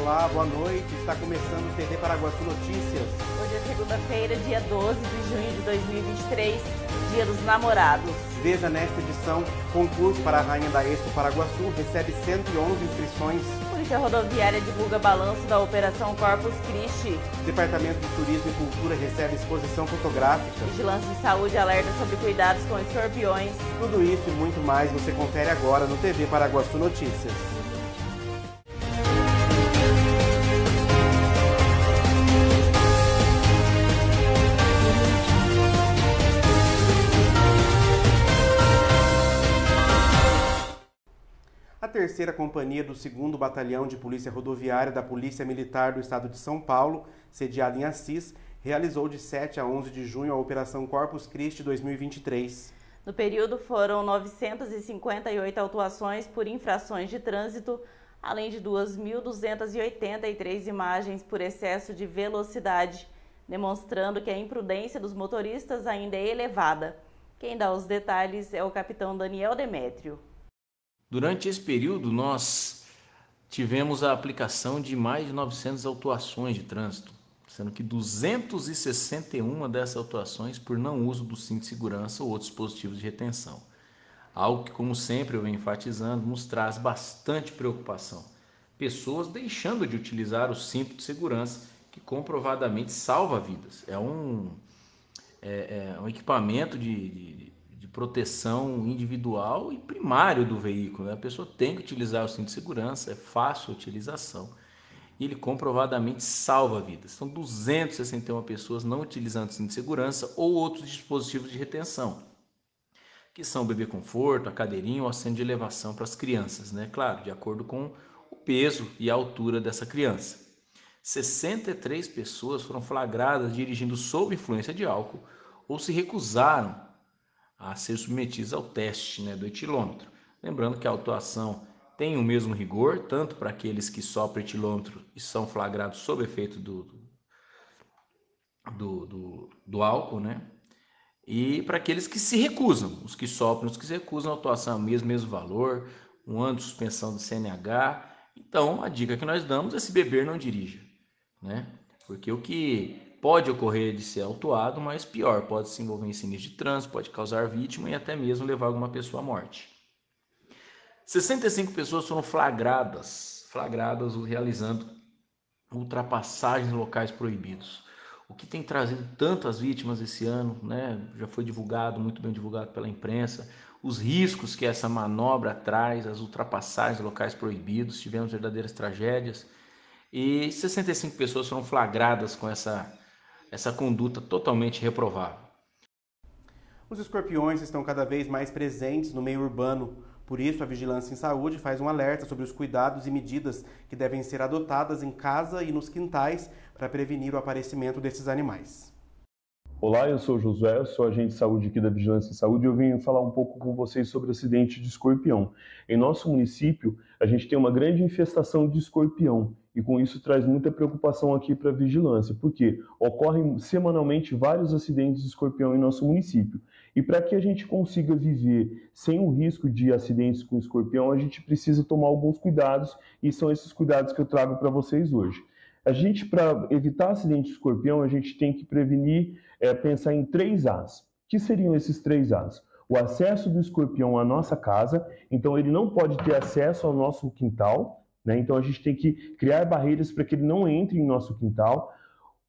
Olá, boa noite. Está começando o TV Paraguaçu Notícias. Hoje é segunda-feira, dia 12 de junho de 2023, dia dos namorados. Veja nesta edição, concurso para a Rainha da Expo Paraguaçu recebe 111 inscrições. Polícia Rodoviária divulga balanço da Operação Corpus Christi. Departamento de Turismo e Cultura recebe exposição fotográfica. Vigilância em Saúde alerta sobre cuidados com escorpiões. Tudo isso e muito mais você confere agora no TV Paraguaçu Notícias. A terceira companhia do 2 Batalhão de Polícia Rodoviária da Polícia Militar do Estado de São Paulo, sediada em Assis, realizou de 7 a 11 de junho a Operação Corpus Christi 2023. No período foram 958 autuações por infrações de trânsito, além de 2.283 imagens por excesso de velocidade, demonstrando que a imprudência dos motoristas ainda é elevada. Quem dá os detalhes é o capitão Daniel Demétrio. Durante esse período, nós tivemos a aplicação de mais de 900 autuações de trânsito, sendo que 261 dessas autuações por não uso do cinto de segurança ou outros dispositivos de retenção. Algo que, como sempre eu venho enfatizando, nos traz bastante preocupação. Pessoas deixando de utilizar o cinto de segurança, que comprovadamente salva vidas. É um, é, é um equipamento de, de proteção individual e primário do veículo. Né? A pessoa tem que utilizar o cinto de segurança, é fácil a utilização e ele comprovadamente salva vidas. São 261 pessoas não utilizando o cinto de segurança ou outros dispositivos de retenção, que são o bebê conforto, a cadeirinha ou assento de elevação para as crianças, né? Claro, de acordo com o peso e a altura dessa criança. 63 pessoas foram flagradas dirigindo sob influência de álcool ou se recusaram a ser submetidos ao teste né, do etilômetro. Lembrando que a autuação tem o mesmo rigor, tanto para aqueles que sopram etilômetro e são flagrados sob efeito do, do, do, do álcool, né? E para aqueles que se recusam, os que sopram, os que se recusam, a autuação é o mesmo, mesmo valor, um ano de suspensão do CNH. Então, a dica que nós damos é se beber, não dirija, né? Porque o que pode ocorrer de ser autuado, mas pior, pode se envolver em sinistro de trânsito, pode causar vítima e até mesmo levar alguma pessoa à morte. 65 pessoas foram flagradas, flagradas realizando ultrapassagens em locais proibidos. O que tem trazido tantas vítimas esse ano, né? Já foi divulgado, muito bem divulgado pela imprensa, os riscos que essa manobra traz, as ultrapassagens em locais proibidos, tivemos verdadeiras tragédias. E 65 pessoas foram flagradas com essa essa conduta totalmente reprovável. Os escorpiões estão cada vez mais presentes no meio urbano. Por isso, a Vigilância em Saúde faz um alerta sobre os cuidados e medidas que devem ser adotadas em casa e nos quintais para prevenir o aparecimento desses animais. Olá, eu sou Josué, sou agente de saúde aqui da Vigilância em Saúde e eu vim falar um pouco com vocês sobre acidente de escorpião. Em nosso município, a gente tem uma grande infestação de escorpião e com isso traz muita preocupação aqui para a vigilância, porque ocorrem semanalmente vários acidentes de escorpião em nosso município. E para que a gente consiga viver sem o risco de acidentes com escorpião, a gente precisa tomar alguns cuidados e são esses cuidados que eu trago para vocês hoje. A gente, para evitar acidente de escorpião, a gente tem que prevenir, é, pensar em três As. que seriam esses três As? O acesso do escorpião à nossa casa, então ele não pode ter acesso ao nosso quintal, né? Então a gente tem que criar barreiras para que ele não entre em nosso quintal.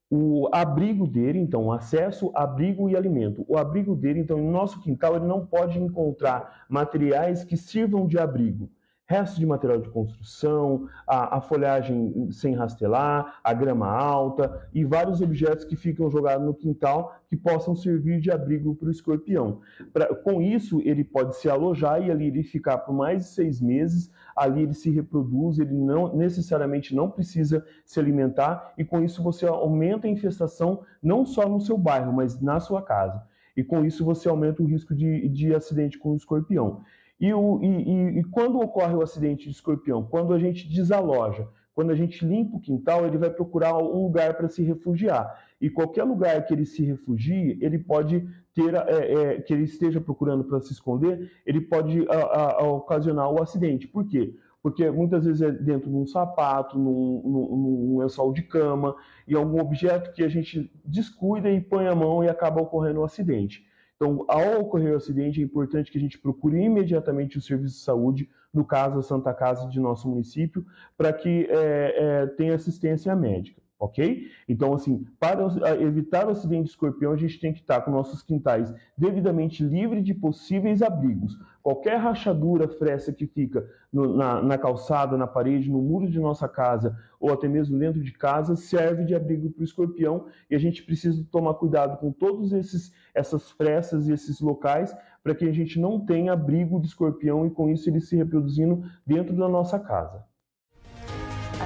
O abrigo dele, então, acesso, abrigo e alimento. O abrigo dele, então, em nosso quintal, ele não pode encontrar materiais que sirvam de abrigo restos de material de construção, a, a, folhagem sem rastelar, a grama alta e vários objetos que ficam jogados no quintal que possam servir de abrigo para o escorpião. Pra, com isso, ele pode se alojar e ali ele ficar por mais de seis meses, ali ele se reproduz, ele não necessariamente não precisa se alimentar e com isso você aumenta a infestação não só no seu bairro, mas na sua casa. E com isso você aumenta o risco de, de acidente com o escorpião. E, o, e, e, quando ocorre o acidente de escorpião? Quando a gente desaloja, quando a gente limpa o quintal, ele vai procurar um lugar para se refugiar. E qualquer lugar que ele se refugie, ele pode ter, é, é, que ele esteja procurando para se esconder, ele pode a, a, a ocasionar o acidente. Por quê? porque muitas vezes é dentro de um sapato, num, num, num lençol de cama, e algum objeto que a gente descuida e põe a mão e acaba ocorrendo um acidente. Então, ao ocorrer o acidente, é importante que a gente procure imediatamente o serviço de saúde, no caso a Santa Casa de nosso município, para que é, é, tenha assistência médica ok? Então, assim, para evitar o acidente de escorpião, a gente tem que estar com nossos quintais devidamente livres de possíveis abrigos. Qualquer rachadura, fresta que fica no, na, na, calçada, na parede, no muro de nossa casa ou até mesmo dentro de casa serve de abrigo para o escorpião e a gente precisa tomar cuidado com todos esses essas frestas e esses locais para que a gente não tenha abrigo de escorpião e com isso ele se reproduzindo dentro da nossa casa.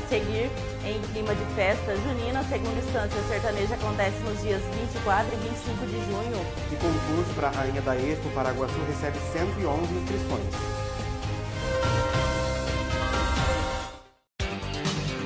Seguir, em clima de festa junina, a segunda instância sertaneja acontece nos dias 24 e 25 de junho. E concurso para a Rainha da Expo Paraguaçu recebe 111 inscrições.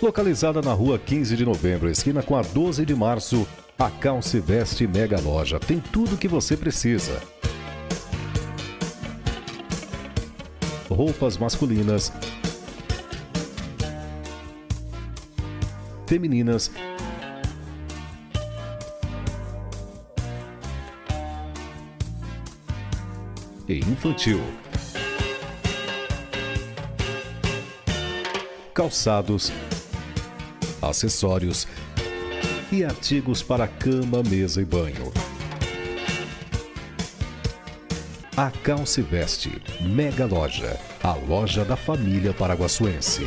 Localizada na rua 15 de novembro, esquina com a 12 de março, a Calce Veste Mega Loja tem tudo o que você precisa. Roupas masculinas, femininas, e infantil. Calçados, acessórios e artigos para cama, mesa e banho. A Calce Veste, Mega Loja, a loja da família paraguaçuense.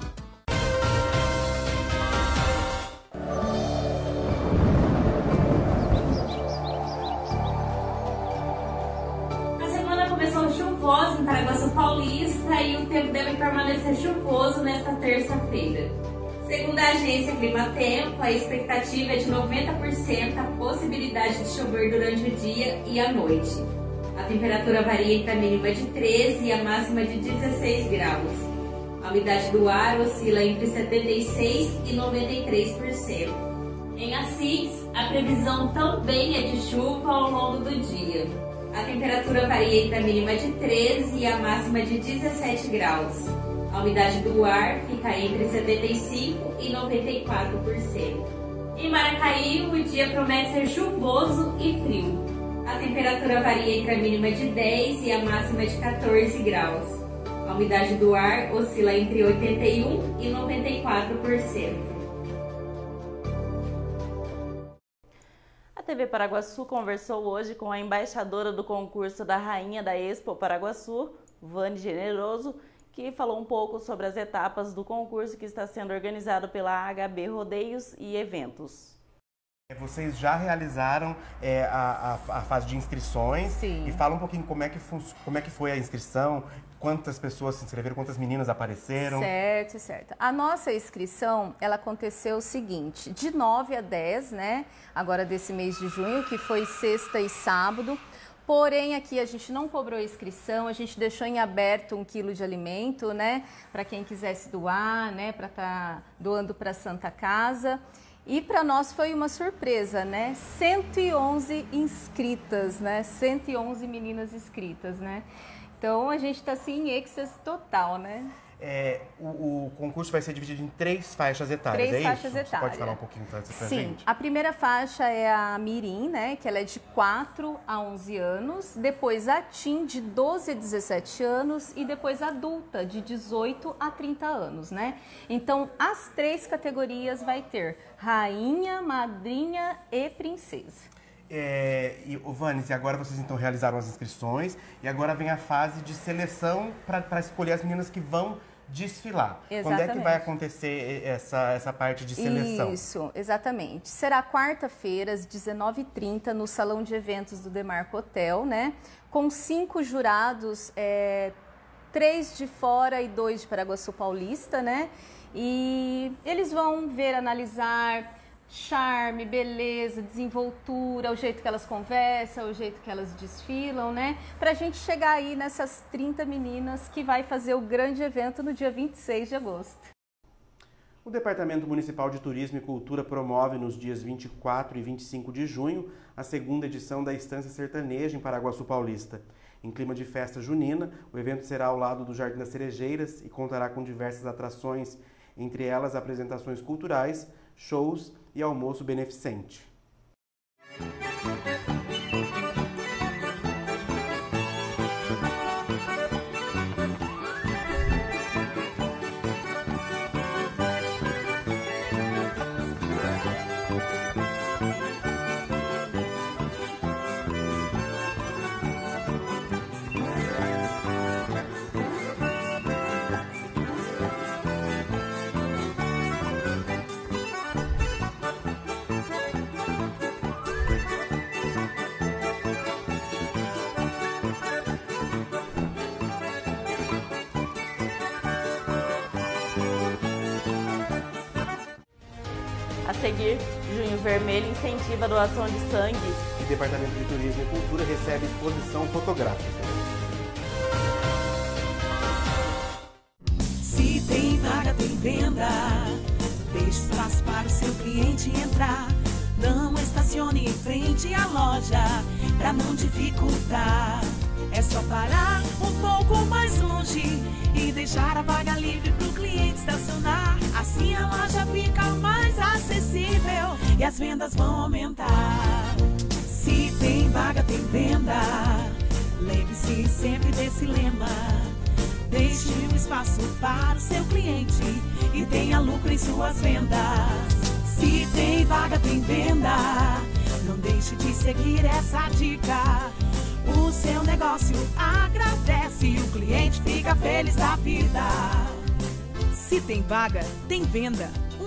Chuvoso nesta terça-feira. Segundo a agência Climatempo, a expectativa é de 90% a possibilidade de chover durante o dia e a noite. A temperatura varia entre a mínima de 13 e a máxima de 16 graus. A umidade do ar oscila entre 76% e 93%. Em Assis, a previsão também é de chuva ao longo do dia. A temperatura varia entre a mínima de 13 e a máxima de 17 graus. A umidade do ar fica entre 75% e 94%. Em Maracaí, o dia promete ser chuvoso e frio. A temperatura varia entre a mínima de 10 e a máxima de 14 graus. A umidade do ar oscila entre 81% e 94%. A TV Paraguaçu conversou hoje com a embaixadora do concurso da Rainha da Expo Paraguaçu, Vane Generoso, que falou um pouco sobre as etapas do concurso que está sendo organizado pela HB Rodeios e Eventos. É, vocês já realizaram é, a, a, a, fase de inscrições Sim. e fala um pouquinho como é, que como é que foi a inscrição, quantas pessoas se inscreveram, quantas meninas apareceram. Certo, certo. A nossa inscrição, ela aconteceu o seguinte, de 9 a 10, né, agora desse mês de junho, que foi sexta e sábado, Porém, aqui a gente não cobrou inscrição, a gente deixou em aberto um quilo de alimento, né? Para quem quisesse doar, né? Para estar tá doando para a Santa Casa. E para nós foi uma surpresa, né? 111 inscritas, né? 111 meninas inscritas, né? Então a gente está assim em êxtase total, né? É, o, o, concurso vai ser dividido em três faixas etárias, três é faixas isso? etárias. Você pode falar um pouquinho pra, pra Sim, gente? a primeira faixa é a Mirim, né, que ela é de 4 a 11 anos, depois a Tim, de 12 a 17 anos, e depois a adulta, de 18 a 30 anos, né? Então, as três categorias vai ter rainha, madrinha e princesa. É, e, o Vanes, e agora vocês então realizaram as inscrições e agora vem a fase de seleção para escolher as meninas que vão desfilar. Exatamente. Quando é que vai acontecer essa, essa parte de seleção? Isso, exatamente. Será quarta-feira, às 19h30, no Salão de Eventos do Demarco Hotel, né? Com cinco jurados, é, três de fora e dois de Paraguaçu Paulista, né? E eles vão ver, analisar charme, beleza, desenvoltura, o jeito que elas conversam, o jeito que elas desfilam, né? Pra gente chegar aí nessas 30 meninas que vai fazer o grande evento no dia 26 de agosto. O Departamento Municipal de Turismo e Cultura promove nos dias 24 e 25 de junho a segunda edição da Estância Sertaneja em Paraguaçu Paulista. Em clima de festa junina, o evento será ao lado do Jardim das Cerejeiras e contará com diversas atrações, entre elas apresentações culturais, shows e almoço beneficente. Seguir, Junho Vermelho incentiva a doação de sangue. O Departamento de Turismo e Cultura recebe exposição fotográfica. Se tem vaga, tem venda. Deixe espaço para o seu cliente entrar. Não estacione em frente à loja, pra não dificultar. É só parar um pouco mais longe e deixar a vaga livre pro cliente estacionar. Assim a loja fica mais acessível e as vendas vão aumentar. Se tem vaga, tem venda. Lembre-se sempre desse lema. Deixe um espaço para o seu cliente e tenha lucro em suas vendas. Se tem vaga, tem venda. Não deixe de seguir essa dica. O seu negócio agradece e o cliente fica feliz da vida. Se tem vaga, tem venda.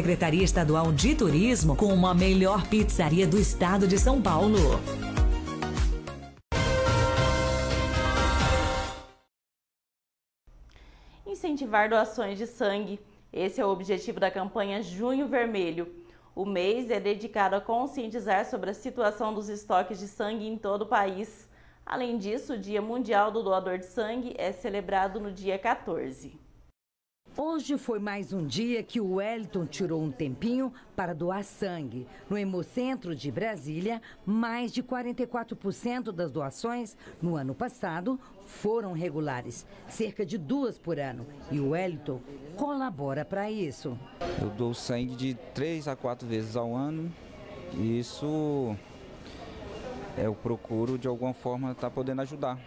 Secretaria Estadual de Turismo como a melhor pizzaria do estado de São Paulo. Incentivar doações de sangue. Esse é o objetivo da campanha Junho Vermelho. O mês é dedicado a conscientizar sobre a situação dos estoques de sangue em todo o país. Além disso, o Dia Mundial do Doador de Sangue é celebrado no dia 14. Hoje foi mais um dia que o Wellington tirou um tempinho para doar sangue. No Hemocentro de Brasília, mais de 44% das doações no ano passado foram regulares, cerca de duas por ano. E o Wellington colabora para isso. Eu dou sangue de três a quatro vezes ao ano e isso eu procuro de alguma forma estar tá podendo ajudar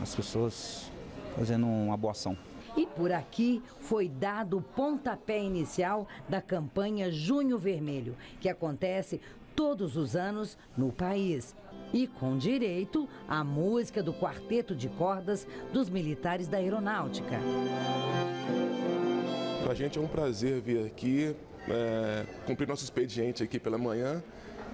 as pessoas fazendo uma boa ação. E por aqui foi dado o pontapé inicial da campanha Junho Vermelho, que acontece todos os anos no país. E com direito à música do quarteto de cordas dos militares da aeronáutica. Para a gente é um prazer vir aqui, é, cumprir nosso expediente aqui pela manhã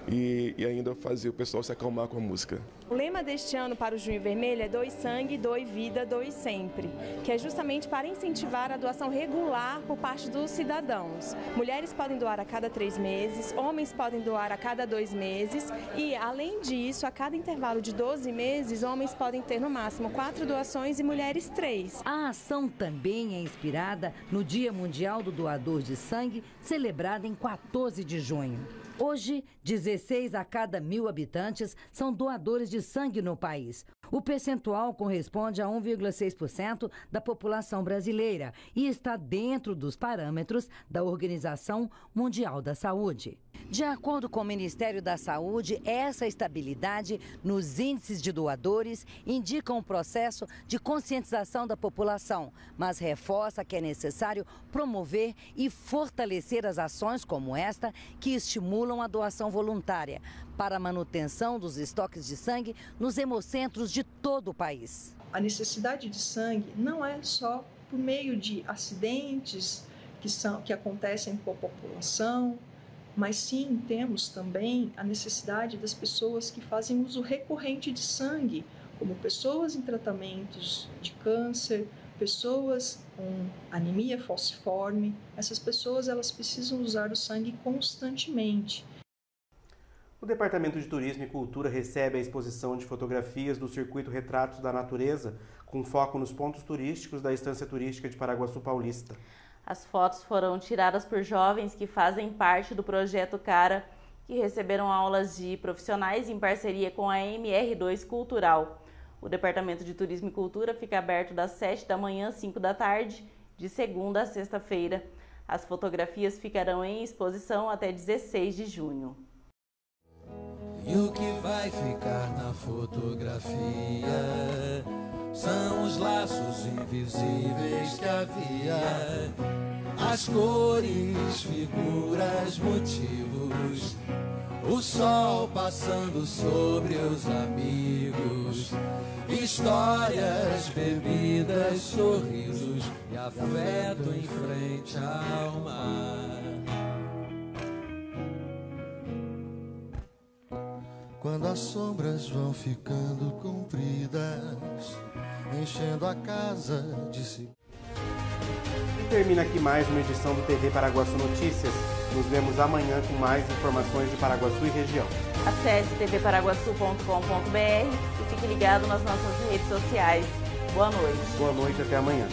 e, e, ainda fazer o pessoal se acalmar com a música. O lema deste ano para o Junho Vermelho é Doe Sangue, Doe Vida, Doe Sempre, que é justamente para incentivar a doação regular por parte dos cidadãos. Mulheres podem doar a cada três meses, homens podem doar a cada dois meses e, além disso, a cada intervalo de 12 meses, homens podem ter no máximo quatro doações e mulheres três. A ação também é inspirada no Dia Mundial do Doador de Sangue, celebrado em 14 de junho. Hoje, 16 a cada mil habitantes são doadores de sangue no país. O percentual corresponde a 1,6% da população brasileira e está dentro dos parâmetros da Organização Mundial da Saúde. De acordo com o Ministério da Saúde, essa estabilidade nos índices de doadores indica um processo de conscientização da população, mas reforça que é necessário promover e fortalecer as ações como esta que estimulam a doação voluntária para a manutenção dos estoques de sangue nos hemocentros de todo o país. A necessidade de sangue não é só por meio de acidentes que, são, que acontecem com a população, mas sim temos também a necessidade das pessoas que fazem uso recorrente de sangue, como pessoas em tratamentos de câncer, pessoas com anemia falciforme. Essas pessoas elas precisam usar o sangue constantemente. O Departamento de Turismo e Cultura recebe a exposição de fotografias do circuito Retratos da Natureza, com foco nos pontos turísticos da Estância Turística de Paraguaçu Paulista. As fotos foram tiradas por jovens que fazem parte do projeto Cara, que receberam aulas de profissionais em parceria com a MR2 Cultural. O Departamento de Turismo e Cultura fica aberto das 7 da manhã às 5 da tarde, de segunda a sexta-feira. As fotografias ficarão em exposição até 16 de junho. E o que vai ficar na fotografia são os laços invisíveis que havia, as cores, figuras, motivos, o sol passando sobre os amigos, histórias, bebidas, sorrisos e afeto em frente ao mar. Quando as sombras vão ficando compridas, enchendo a casa de si. E termina aqui mais uma edição do TV Paraguaçu Notícias. Nos vemos amanhã com mais informações de Paraguaçu e região. Acesse tvparaguaçu.com.br e fique ligado nas nossas redes sociais. Boa noite. Boa noite, até amanhã.